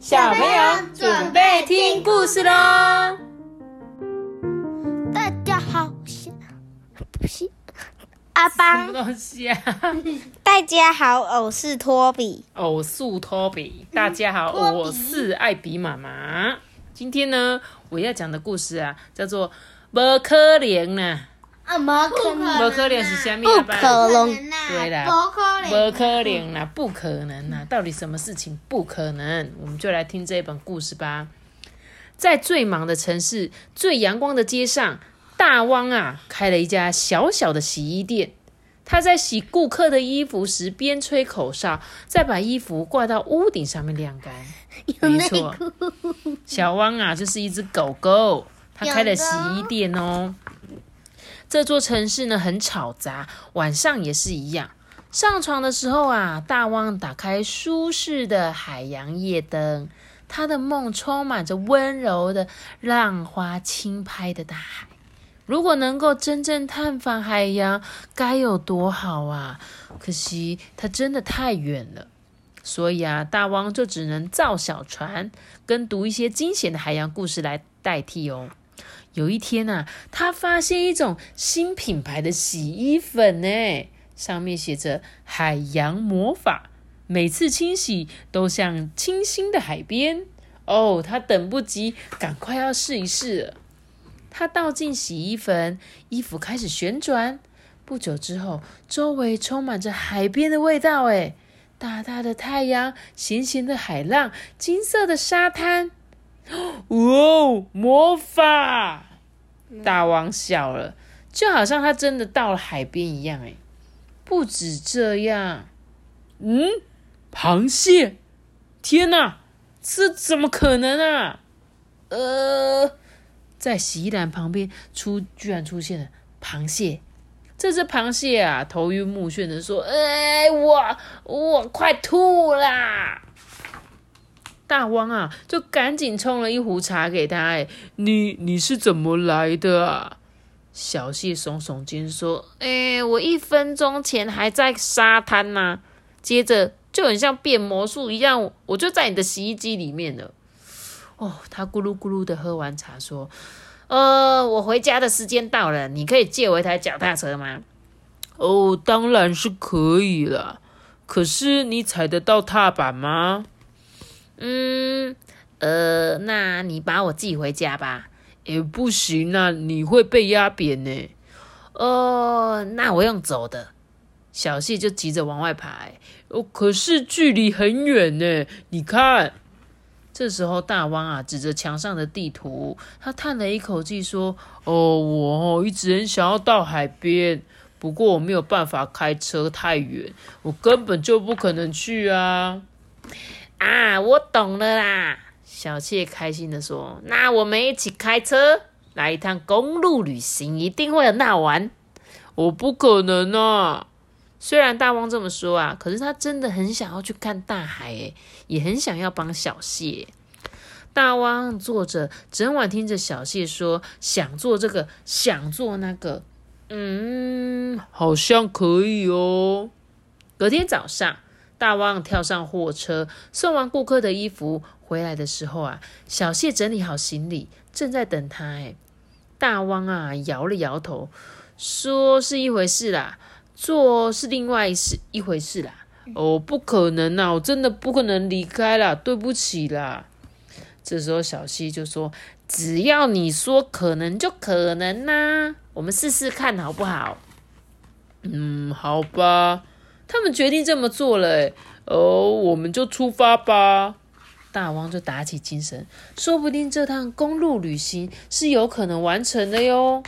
小朋友准备听故事喽！大家好，不是阿邦。什么东西啊？大家好，我是托比。偶数托比。大家好，我是艾比妈妈。今天呢，我要讲的故事啊，叫做《不可怜》呐。啊，不可能，不可能是什么？不可能，对啦，不可能，不可能啦，不可能啦！到底什么事情不可能？我们就来听这一本故事吧。在最忙的城市、最阳光的街上，大汪啊开了一家小小的洗衣店。他在洗顾客的衣服时，边吹口哨，再把衣服挂到屋顶上面晾干。没错，小汪啊，就是一只狗狗，它开了洗衣店哦。这座城市呢很吵杂，晚上也是一样。上床的时候啊，大汪打开舒适的海洋夜灯，他的梦充满着温柔的浪花轻拍的大海。如果能够真正探访海洋，该有多好啊！可惜它真的太远了，所以啊，大汪就只能造小船，跟读一些惊险的海洋故事来代替哦。有一天呐，他发现一种新品牌的洗衣粉呢，上面写着“海洋魔法”，每次清洗都像清新的海边。哦，他等不及，赶快要试一试。他倒进洗衣粉，衣服开始旋转。不久之后，周围充满着海边的味道，哎，大大的太阳，咸咸的海浪，金色的沙滩。哦，魔法！大王笑了，就好像他真的到了海边一样。哎，不止这样，嗯，螃蟹！天哪，这怎么可能啊？呃，在洗衣篮旁边出，居然出现了螃蟹。这只螃蟹啊，头晕目眩的说：“哎，我我快吐啦！”大汪啊，就赶紧冲了一壶茶给他。哎，你你是怎么来的啊？小谢耸耸肩说：“哎，我一分钟前还在沙滩呢，接着就很像变魔术一样，我就在你的洗衣机里面了。”哦，他咕噜咕噜的喝完茶说：“呃，我回家的时间到了，你可以借我一台脚踏车吗？”哦，当然是可以了。可是你踩得到踏板吗？嗯，呃，那你把我寄回家吧。也不行啊，你会被压扁呢。哦，那我用走的。小谢就急着往外爬。哦，可是距离很远呢。你看，这时候大汪啊，指着墙上的地图，他叹了一口气说：“哦，我一直很想要到海边，不过我没有办法开车太远，我根本就不可能去啊。”啊，我懂了啦！小谢开心的说：“那我们一起开车来一趟公路旅行，一定会很好玩。”我不可能啊！虽然大汪这么说啊，可是他真的很想要去看大海，诶，也很想要帮小谢。大汪坐着，整晚听着小谢说想做这个，想做那个，嗯，好像可以哦。隔天早上。大汪跳上货车，送完顾客的衣服回来的时候啊，小谢整理好行李，正在等他。哎，大汪啊，摇了摇头，说是一回事啦，做是另外一事一回事啦。哦，不可能啊，我真的不可能离开啦，对不起啦。这时候小谢就说：“只要你说可能就可能呐，我们试试看好不好？”嗯，好吧。他们决定这么做了，哦，我们就出发吧。大王就打起精神，说不定这趟公路旅行是有可能完成的哟。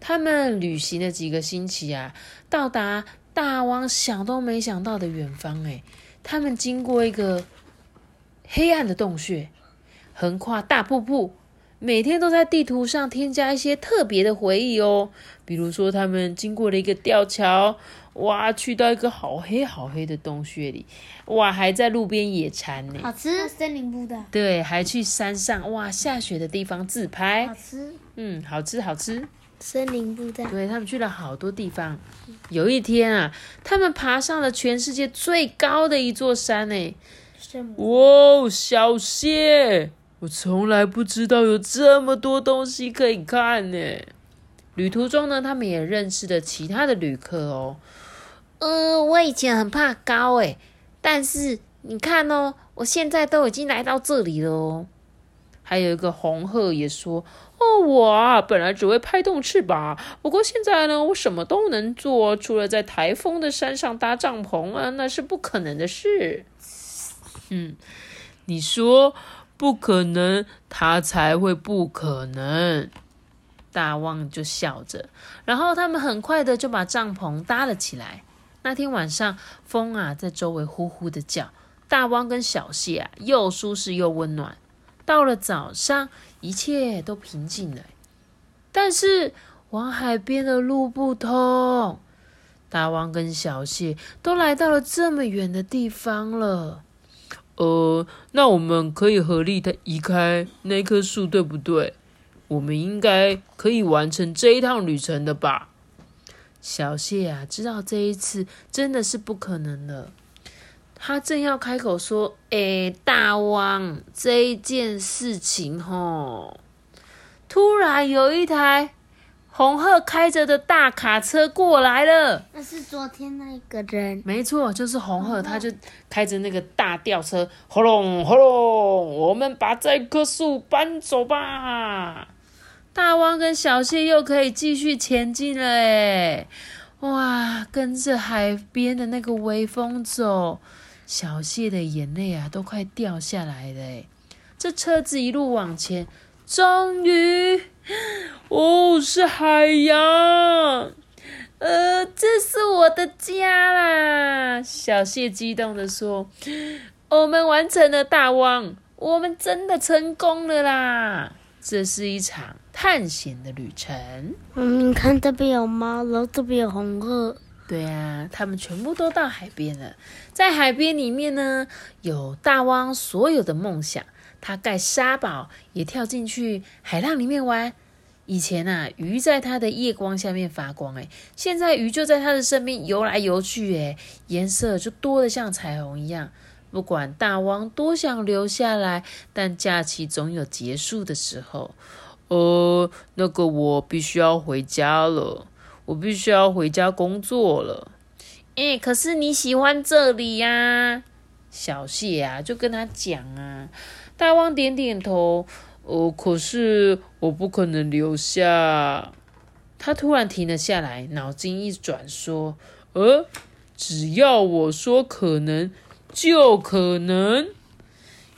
他们旅行了几个星期啊，到达大王想都没想到的远方。哎，他们经过一个黑暗的洞穴，横跨大瀑布，每天都在地图上添加一些特别的回忆哦。比如说，他们经过了一个吊桥。哇，去到一个好黑好黑的洞穴里，哇，还在路边野餐呢，好吃，森林部的。对，还去山上，哇，下雪的地方自拍，好吃，嗯，好吃好吃，森林部的。对他们去了好多地方，有一天啊，他们爬上了全世界最高的一座山呢，哇哦，小谢，我从来不知道有这么多东西可以看呢。旅途中呢，他们也认识了其他的旅客哦。呃，我以前很怕高诶，但是你看哦，我现在都已经来到这里了哦。还有一个红鹤也说：“哦，我啊，本来只会拍动翅膀，不过现在呢，我什么都能做，除了在台风的山上搭帐篷啊，那是不可能的事。”嗯，你说不可能，他才会不可能。大旺就笑着，然后他们很快的就把帐篷搭了起来。那天晚上，风啊在周围呼呼的叫，大汪跟小谢啊又舒适又温暖。到了早上，一切都平静了，但是往海边的路不通。大汪跟小谢都来到了这么远的地方了，呃，那我们可以合力的移开那棵树，对不对？我们应该可以完成这一趟旅程的吧？小谢啊，知道这一次真的是不可能了。他正要开口说：“诶，大王，这一件事情吼，突然有一台红鹤开着的大卡车过来了。那是昨天那个人，没错，就是红鹤，他就开着那个大吊车，轰隆轰隆，我们把这棵树搬走吧。大王跟小谢又可以继续前进了，诶，哇，跟着海边的那个微风走。”小谢的眼泪啊，都快掉下来了。这车子一路往前，终于，哦，是海洋，呃，这是我的家啦！小谢激动的说：“我们完成了大汪，我们真的成功了啦！这是一场探险的旅程。”嗯，你看这边有猫，然后这边有红鹤。对啊，他们全部都到海边了。在海边里面呢，有大汪所有的梦想。他盖沙堡，也跳进去海浪里面玩。以前啊，鱼在它的夜光下面发光，诶现在鱼就在它的身边游来游去，诶颜色就多的像彩虹一样。不管大王多想留下来，但假期总有结束的时候。呃，那个我必须要回家了。我必须要回家工作了，哎，可是你喜欢这里呀？小谢啊，就跟他讲啊。大王点点头，哦，可是我不可能留下。他突然停了下来，脑筋一转，说：“呃，只要我说可能，就可能。”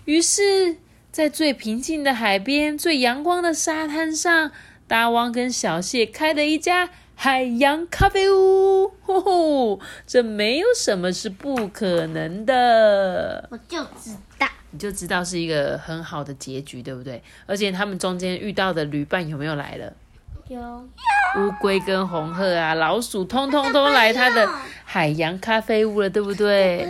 于是，在最平静的海边、最阳光的沙滩上，大汪跟小谢开了一家。海洋咖啡屋，呼呼，这没有什么是不可能的。我就知道，你就知道是一个很好的结局，对不对？而且他们中间遇到的旅伴有没有来了？有，乌龟跟红鹤啊，老鼠通通都来他的海洋咖啡屋了，对不对？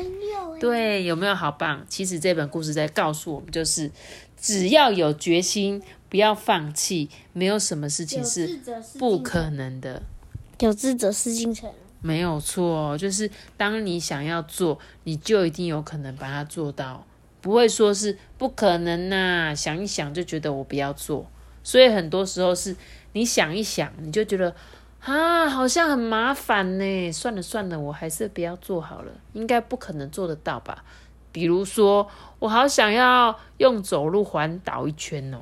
对，有没有好棒？其实这本故事在告诉我们，就是只要有决心，不要放弃，没有什么事情是不可能的。有志者事竟成，没有错，就是当你想要做，你就一定有可能把它做到，不会说是不可能呐。想一想就觉得我不要做，所以很多时候是你想一想，你就觉得啊，好像很麻烦呢。算了算了，我还是不要做好了，应该不可能做得到吧？比如说，我好想要用走路环岛一圈哦。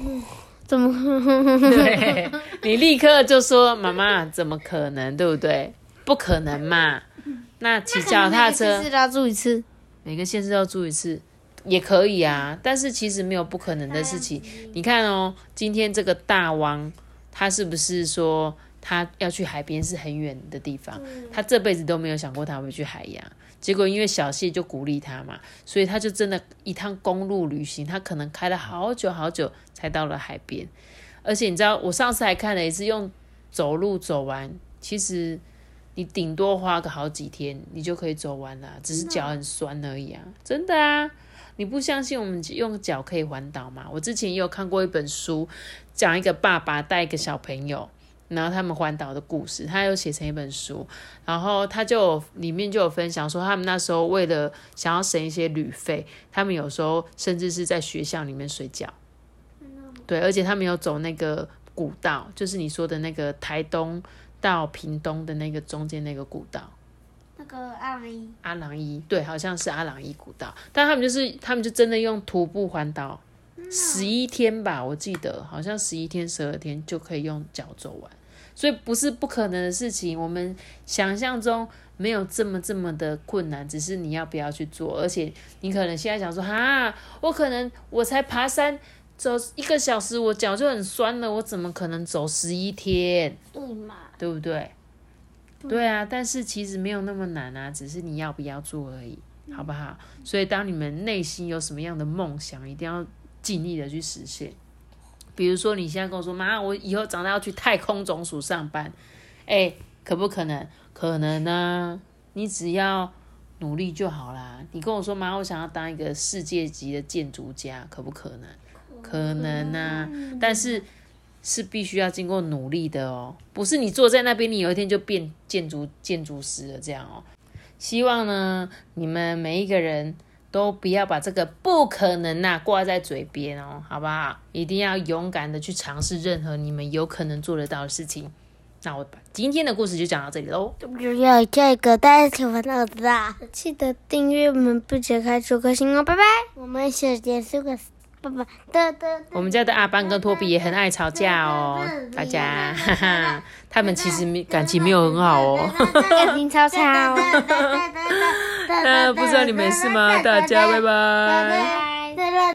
哦怎么？对你立刻就说妈妈，怎么可能？对不对？不可能嘛。那骑脚踏车，每个县市要住一次，每个县市要住一次也可以啊。但是其实没有不可能的事情。你看哦，今天这个大王，他是不是说他要去海边是很远的地方？他这辈子都没有想过他会去海洋。结果因为小谢就鼓励他嘛，所以他就真的一趟公路旅行，他可能开了好久好久才到了海边。而且你知道，我上次还看了一次，用走路走完，其实你顶多花个好几天，你就可以走完了，只是脚很酸而已啊！真的啊，你不相信我们用脚可以环岛吗？我之前也有看过一本书，讲一个爸爸带一个小朋友。然后他们环岛的故事，他有写成一本书，然后他就里面就有分享说，他们那时候为了想要省一些旅费，他们有时候甚至是在学校里面睡觉。对，而且他们有走那个古道，就是你说的那个台东到屏东的那个中间那个古道。那个阿郎伊，阿郎伊，对，好像是阿郎伊古道，但他们就是他们就真的用徒步环岛，十一天吧，我记得好像十一天十二天就可以用脚走完，所以不是不可能的事情，我们想象中没有这么这么的困难，只是你要不要去做，而且你可能现在想说，哈，我可能我才爬山走一个小时，我脚就很酸了，我怎么可能走十一天？对嘛？对不对？对啊，但是其实没有那么难啊，只是你要不要做而已，好不好？所以当你们内心有什么样的梦想，一定要尽力的去实现。比如说，你现在跟我说，妈，我以后长大要去太空总署上班，哎，可不可能？可能呢，你只要努力就好啦。你跟我说，妈，我想要当一个世界级的建筑家，可不可能？可能啊，但是。是必须要经过努力的哦，不是你坐在那边，你有一天就变建筑建筑师了这样哦。希望呢，你们每一个人都不要把这个不可能呐挂在嘴边哦，好不好？一定要勇敢的去尝试任何你们有可能做得到的事情。那我把今天的故事就讲到这里喽。要这个大家喜欢到的，记得订阅我们不解开出颗星哦，拜拜。我们下节是个。我们家的阿邦跟托比也很爱吵架哦，大家，哈哈，他们其实没感情没有很好哦，感情超差哦。那不知道你没事吗？大家拜拜。